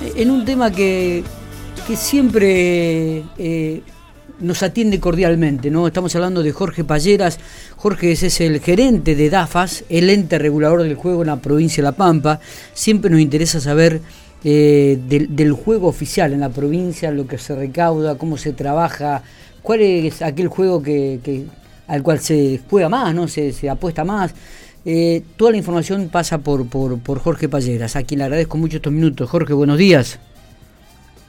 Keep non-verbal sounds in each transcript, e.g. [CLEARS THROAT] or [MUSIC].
en un tema que, que siempre eh, nos atiende cordialmente, ¿no? Estamos hablando de Jorge Palleras. Jorge es el gerente de DAFAS, el ente regulador del juego en la provincia de La Pampa. Siempre nos interesa saber eh, del, juego oficial en la provincia, lo que se recauda, cómo se trabaja, cuál es aquel juego que, al cual se juega más, ¿no? Se, se apuesta más. Eh, toda la información pasa por, por, por Jorge Palleras, a quien le agradezco mucho estos minutos. Jorge, buenos días.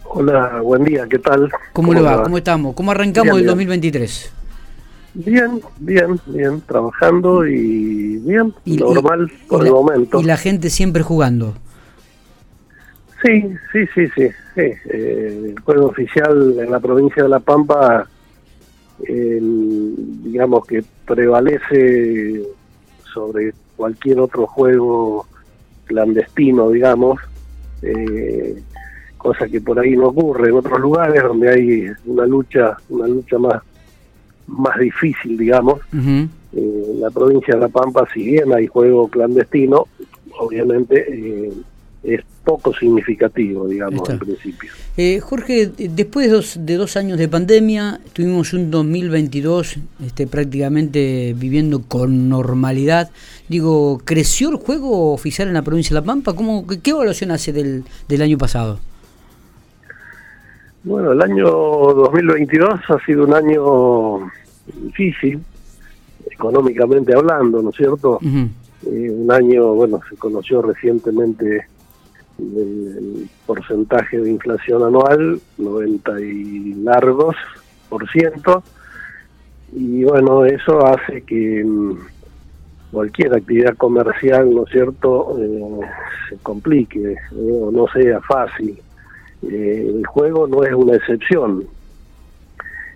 Hola, buen día, ¿qué tal? ¿Cómo, le va? ¿Cómo estamos? ¿Cómo arrancamos el 2023? Bien, bien, bien, trabajando y bien, normal por el momento. ¿Y la gente siempre jugando? Sí, sí, sí, sí. Eh, el juego oficial en la provincia de La Pampa, digamos que prevalece sobre cualquier otro juego clandestino, digamos. Eh, cosa que por ahí no ocurre en otros lugares donde hay una lucha una lucha más más difícil digamos eh, en la provincia de la Pampa si bien hay juego clandestino obviamente eh, es poco significativo, digamos, al principio. Eh, Jorge, después de dos, de dos años de pandemia, tuvimos un 2022 este, prácticamente viviendo con normalidad. Digo, ¿creció el juego oficial en la provincia de La Pampa? ¿Cómo, ¿Qué evaluación hace del, del año pasado? Bueno, el año 2022 ha sido un año difícil, económicamente hablando, ¿no es cierto? Eh, un año, bueno, se conoció recientemente el, porcentaje de inflación anual, 90 y largos por ciento, y bueno, eso hace que mm, cualquier actividad comercial, ¿no es cierto?, eh, se complique eh, o no sea fácil. Eh, el juego no es una excepción.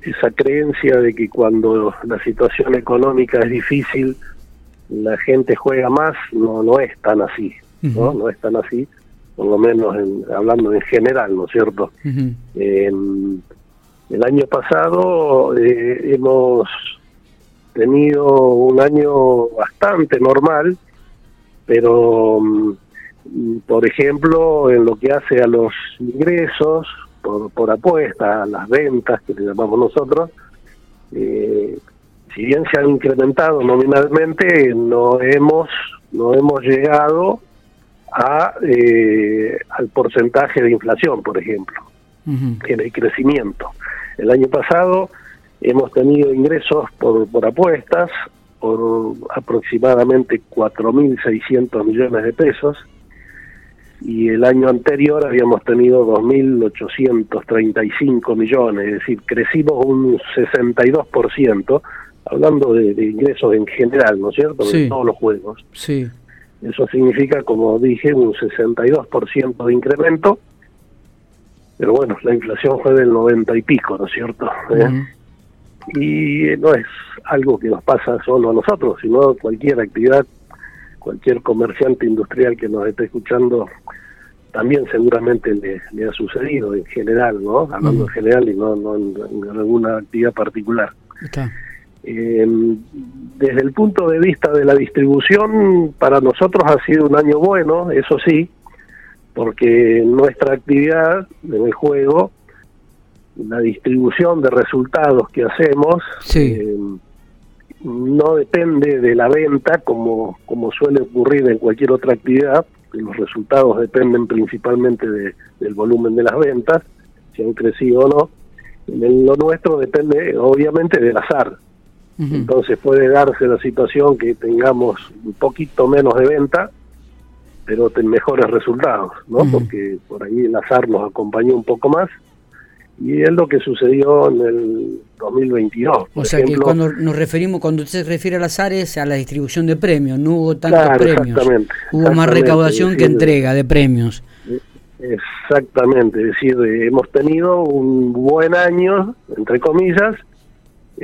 Esa creencia de que cuando la situación económica es difícil, la gente juega más, no, no es tan así, ¿no? No es tan así, por lo menos hablando en general, ¿no es cierto? el año pasado eh, hemos tenido un año bastante normal, pero mm, por ejemplo, en lo que hace a los ingresos por, por apuesta, a las ventas que le llamamos nosotros, eh, si bien se han incrementado nominalmente, no hemos no hemos llegado a eh, al porcentaje de inflación, por ejemplo, en el crecimiento. El año pasado hemos tenido ingresos por, por apuestas por aproximadamente 4.600 millones de pesos y el año anterior habíamos tenido 2.835 millones, es decir, crecimos un 62%, hablando de, ingresos en general, ¿no es cierto?, de todos los juegos. Sí. Eso significa, como dije, un 62% de incremento, pero bueno, la inflación fue del 90 y pico, ¿no es cierto? ¿Eh? Y no es algo que nos pasa solo a nosotros, sino cualquier actividad cualquier comerciante industrial que nos esté escuchando también seguramente le, ha sucedido en general, ¿no? Hablando en general y no, en, alguna actividad particular. Eh, desde el punto de vista de la distribución, para nosotros ha sido un año bueno, eso sí, porque nuestra actividad en el juego, la distribución de resultados que hacemos, eh, no depende de la venta como, como suele ocurrir en cualquier otra actividad, los resultados dependen principalmente de, del volumen de las ventas, si han crecido o no. En lo nuestro depende obviamente del azar. Entonces puede darse la situación que tengamos un poquito menos de venta, pero ten mejores resultados, ¿no? Porque por ahí el azar nos acompañó un poco más y es lo que sucedió en el 2022. o sea que cuando nos referimos, cuando usted se refiere al azar es a la distribución de premios, no hubo tantos premios, hubo más recaudación que entrega de premios. Exactamente, es decir, hemos tenido un buen año, entre comillas,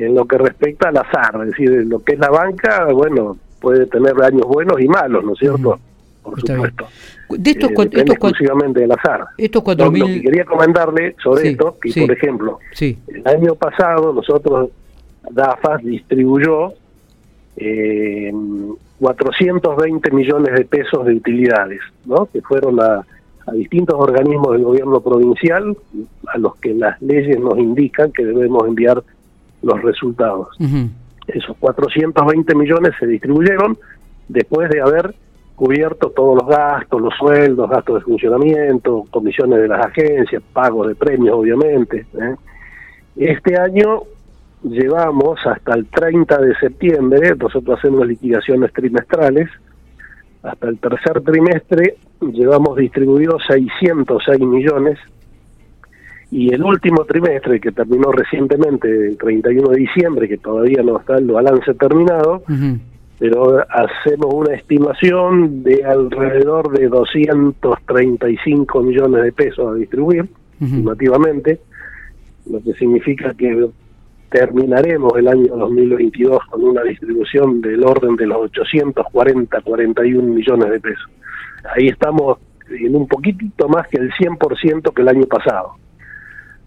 en lo que respecta al azar, es decir, lo que es la banca, bueno, puede tener años buenos y malos, ¿no es cierto? por supuesto. De estos, eh, exclusivamente del azar. Estos cuatro Lo que quería comentarle sobre esto, que por ejemplo, el año pasado nosotros, DAFAS distribuyó eh, 420 millones de pesos de utilidades, ¿no? que fueron a, a distintos organismos del gobierno provincial a los que las leyes nos indican que debemos enviar los resultados. Esos 420 millones se distribuyeron después de haber cubierto todos los gastos, los sueldos, gastos de funcionamiento, comisiones de las agencias, pagos de premios, obviamente. ¿eh? Este año llevamos hasta el 30 de septiembre, nosotros hacemos liquidaciones trimestrales, hasta el tercer trimestre llevamos distribuidos 606 millones y el último trimestre que terminó recientemente, el 31 de diciembre, que todavía no está el balance terminado, pero hacemos una estimación de alrededor de 235 millones de pesos a distribuir, estimativamente, lo que significa que terminaremos el año 2022 con una distribución del orden de los 840, 41 millones de pesos. Ahí estamos en un poquitito más que el 100% que el año pasado.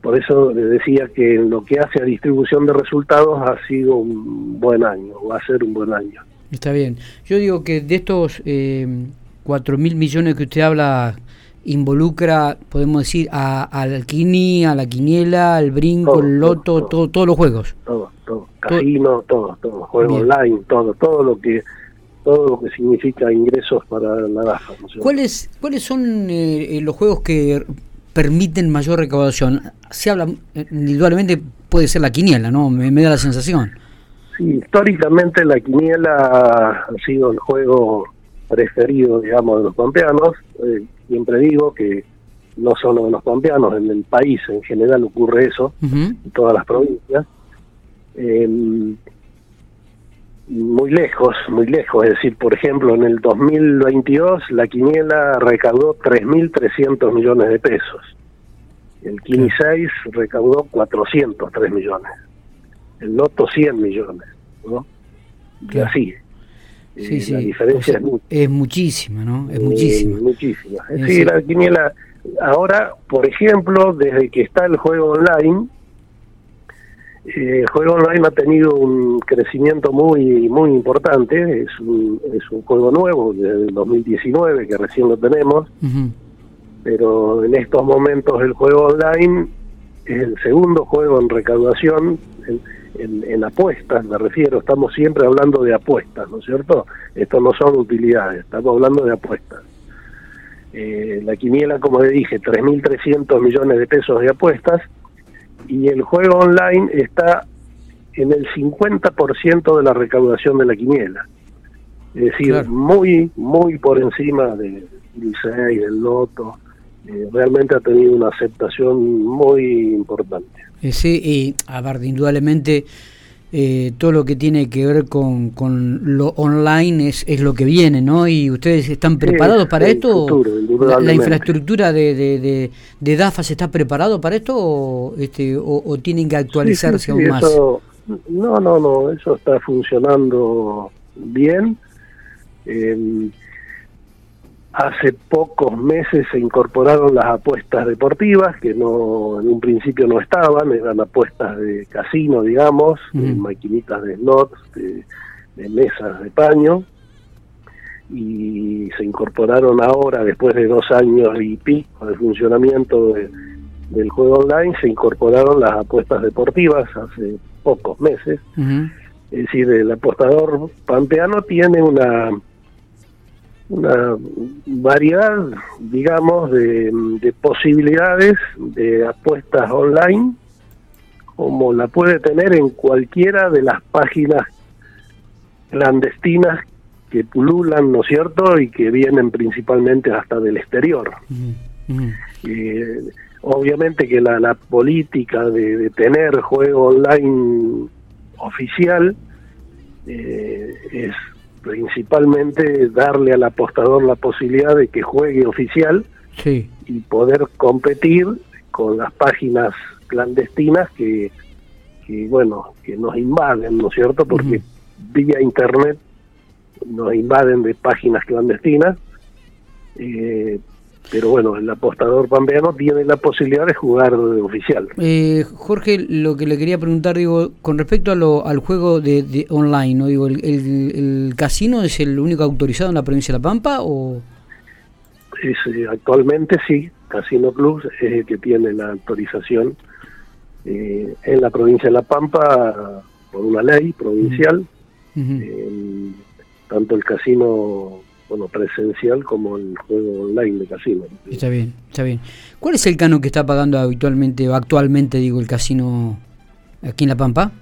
Por eso le decía que en lo que hace a distribución de resultados ha sido un buen año, va a ser un buen año. Está bien. Yo digo que de estos eh, 4 mil millones que usted habla, involucra, podemos decir, a, al Kini, a la Quiniela, al Brinco, el Loto, todo, todos los juegos. Todo, todo. Casino, todo, todo. Juego online, todo, todo lo que todo lo que significa ingresos para la DAFA. ¿Cuáles, ¿Cuáles son eh, los juegos que permiten mayor recaudación? Se habla, eh, indudablemente puede ser la quiniela, ¿no? Me, da la sensación. Sí, históricamente la quiniela ha sido el juego preferido, digamos, de los pampeanos. Eh, siempre digo que no solo de los pampeanos, en el país en general ocurre eso, en todas las provincias. Eh, muy lejos, muy lejos. Es decir, por ejemplo, en el 2022 la quiniela recaudó 3.300 millones de pesos. El Kini 6 recaudó 403 millones. El Loto 100 millones. ¿no? Y así. Sí, eh, sí. La diferencia es, muchísima, ¿no? Es muchísima. muchísima. Sí, la quiniela. Ahora, por ejemplo, desde que está el juego online, eh, el juego online ha tenido un crecimiento muy muy importante, es un, es un juego nuevo desde el 2019 que recién lo tenemos, pero en estos momentos el juego online es el segundo juego en recaudación, en, en, apuestas me refiero, estamos siempre hablando de apuestas, ¿no es cierto? Esto no son utilidades, estamos hablando de apuestas. Eh, la quiniela, como le dije, 3.300 millones de pesos de apuestas, y el juego online está en el 50% de la recaudación de la quiniela. Es decir, muy, muy por encima del 6, del Loto. Eh, realmente ha tenido una aceptación muy importante. Eh, sí, y a ver, indudablemente eh, todo lo que tiene que ver con, con lo online es, es lo que viene, ¿no? ¿Y ustedes están preparados para esto? la, infraestructura de, de, de, DAFA se está preparado para esto o, este, o, tienen que actualizarse aún más? no, no, no, eso está funcionando bien. Eh, Hace pocos meses se incorporaron las apuestas deportivas, que no en un principio no estaban, eran apuestas de casino, digamos, de maquinitas de slots, de, mesas de paño, y se incorporaron ahora, después de dos años y pico de funcionamiento del juego online, se incorporaron las apuestas deportivas hace pocos meses. Es decir, el apostador pampeano tiene una una variedad, digamos, de, posibilidades de apuestas online, como la puede tener en cualquiera de las páginas clandestinas que pululan, ¿no es cierto?, y que vienen principalmente hasta del exterior. Eh, obviamente que la, la política de, tener juego online oficial eh, es principalmente darle al apostador la posibilidad de que juegue oficial y poder competir con las páginas clandestinas que, que bueno que nos invaden no es cierto porque vía internet nos invaden de páginas clandestinas. Eh, pero bueno, el apostador pampeano tiene la posibilidad de jugar de oficial. Eh, Jorge, lo que le quería preguntar, digo, con respecto a lo, al juego de, online, ¿no? digo, el, el, casino es el único autorizado en la provincia de La Pampa o...? es, actualmente sí, Casino Club es el que tiene la autorización eh, en la provincia de La Pampa por una ley provincial, tanto el casino bueno presencial como el juego online de casino. Está bien, está bien. ¿Cuál es el canon que está pagando habitualmente o actualmente, digo, el casino aquí en La Pampa?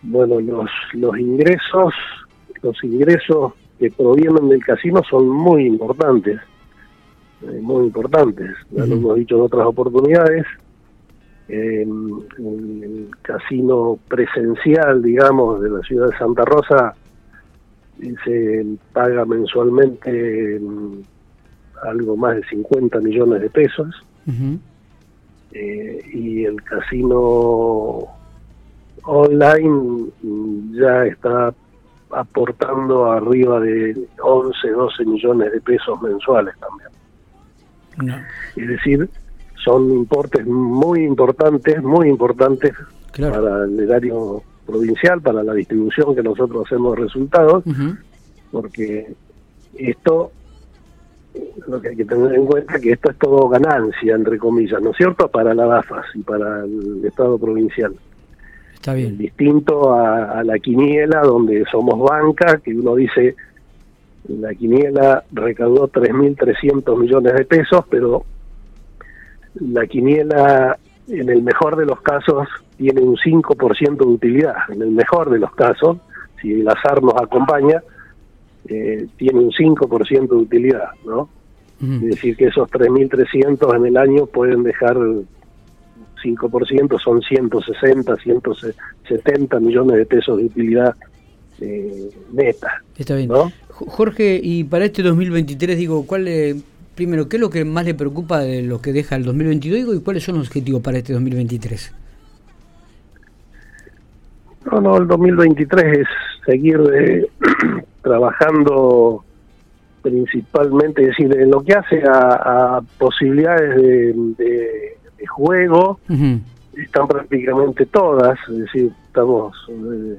Bueno, los, los ingresos, los ingresos que provienen del casino son muy importantes, eh, muy importantes. Ya lo hemos dicho en otras oportunidades. el casino presencial, digamos, de la ciudad de Santa Rosa se paga mensualmente algo más de 50 millones de pesos. Eh, y el casino online ya está aportando arriba de 11, 12 millones de pesos mensuales también. Es decir, son importes muy importantes, muy importantes para el erario provincial, para la distribución que nosotros hacemos resultados, porque esto, lo que hay que tener en cuenta que esto es todo ganancia, entre comillas, ¿no es cierto?, para la DAFAS y para el Estado provincial. Está bien. Distinto a, la quiniela, donde somos banca, que uno dice, la quiniela recaudó 3.300 millones de pesos, pero la quiniela, en el mejor de los casos, tiene un 5% de utilidad. En el mejor de los casos, si el azar nos acompaña, eh, tiene un 5% de utilidad, ¿no? Es decir, que esos 3.300 en el año pueden dejar 5% son 160, 170 millones de pesos de utilidad eh, neta. Está bien. Jorge, y para este 2023, digo, ¿cuál primero, qué es lo que más le preocupa de lo que deja el 2022 y cuáles son los objetivos para este 2023? No, no, el 2023 es seguir eh, [CLEARS THROAT] trabajando principalmente, es decir, en lo que hace a, posibilidades de de juego están prácticamente todas, es decir, estamos eh,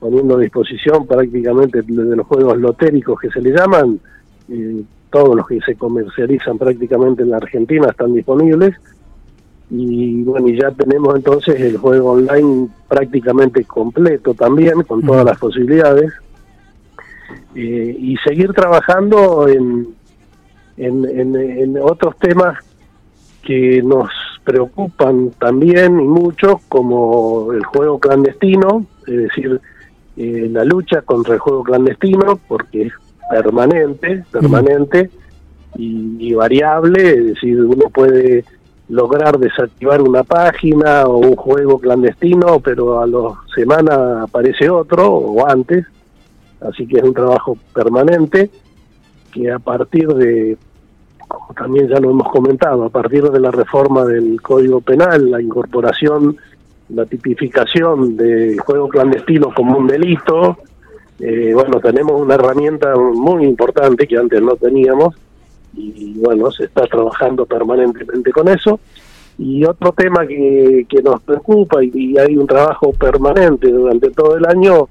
poniendo a disposición prácticamente de los juegos lotéricos que se le llaman, todos los que se comercializan prácticamente en la Argentina están disponibles. Y bueno, y ya tenemos entonces el juego online prácticamente completo también, con todas las posibilidades, eh, y seguir trabajando en, en, en otros temas que nos preocupan también y mucho, como el juego clandestino, es decir, eh, la lucha contra el juego clandestino, porque permanente, permanente y, variable, es decir, uno puede lograr desactivar una página o un juego clandestino, pero a las semanas aparece otro o antes, así que es un trabajo permanente que a partir de como también ya lo hemos comentado, a partir de la reforma del Código Penal, la incorporación, la tipificación del juego clandestino como un delito, eh, bueno, tenemos una herramienta muy importante que antes no teníamos y bueno, se está trabajando permanentemente con eso. Y otro tema que, que nos preocupa y hay un trabajo permanente durante todo el año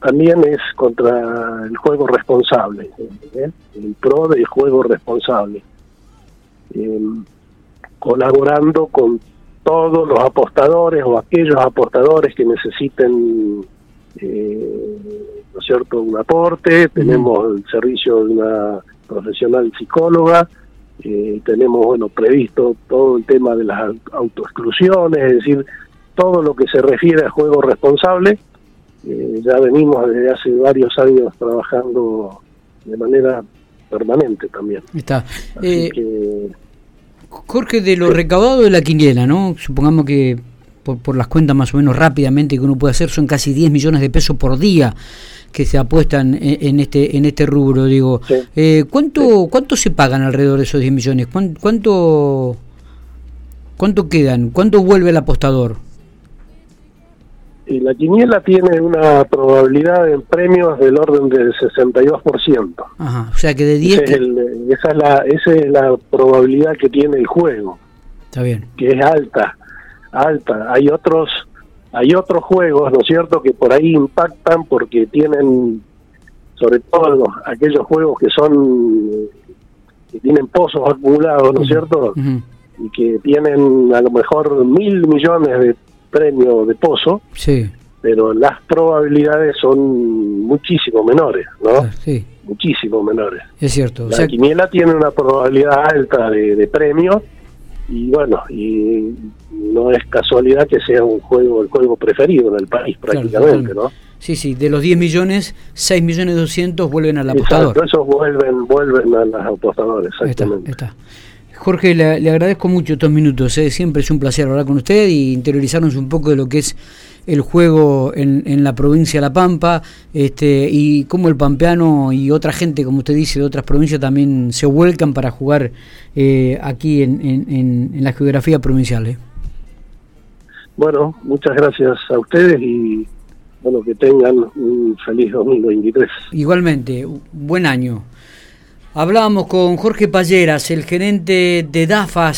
también es contra el juego responsable, ¿eh? el pro del juego responsable, eh, colaborando con todos los apostadores o aquellos apostadores que necesiten, eh, ¿no es cierto?, un aporte, tenemos el servicio de una profesional psicóloga, tenemos, bueno, previsto todo el tema de las autoexclusiones, es decir, todo lo que se refiere a juego responsable, eh, ya venimos desde hace varios años trabajando de manera permanente también. Está. Eh, Jorge, de lo recaudado de la quiniela, ¿no? Supongamos que por, las cuentas más o menos rápidamente que uno puede hacer son casi 10 millones de pesos por día que se apuestan en, este en este rubro digo eh, cuánto cuánto se pagan alrededor de esos 10 millones cuánto cuánto quedan cuánto vuelve el apostador y la quiniela tiene una probabilidad en premios del orden del 62%. Ajá, o sea que de 10... esa, es la, esa es la probabilidad que tiene el juego. Está bien. Que es alta, alta. Hay otros, hay otros juegos, ¿no es cierto?, que por ahí impactan porque tienen, sobre todo aquellos juegos que son que tienen pozos acumulados, ¿no es cierto? Y que tienen a lo mejor mil millones de premios de pozo, sí. pero las probabilidades son muchísimo menores, ¿no? Ah, sí. Muchísimo menores. Es cierto. La quiniela tiene una probabilidad alta de, de premio y bueno, y no es casualidad que sea un juego, el juego preferido en el país prácticamente, ¿no? Sí, sí, de los 10 millones, 6 millones 200 vuelven al apostador. Exacto, esos vuelven, vuelven a los apostadores, exactamente. Está, está. Jorge, le, le, agradezco mucho estos minutos, ¿eh? siempre es un placer hablar con usted y interiorizarnos un poco de lo que es el juego en, en la provincia de La Pampa este, y cómo el pampeano y otra gente, como usted dice, de otras provincias también se vuelcan para jugar eh, aquí en, en, en, la geografía provincial. ¿eh? Bueno, muchas gracias a ustedes y bueno, que tengan un feliz 2023. Igualmente, buen año. Hablábamos con Jorge Palleras, el gerente de DAFAS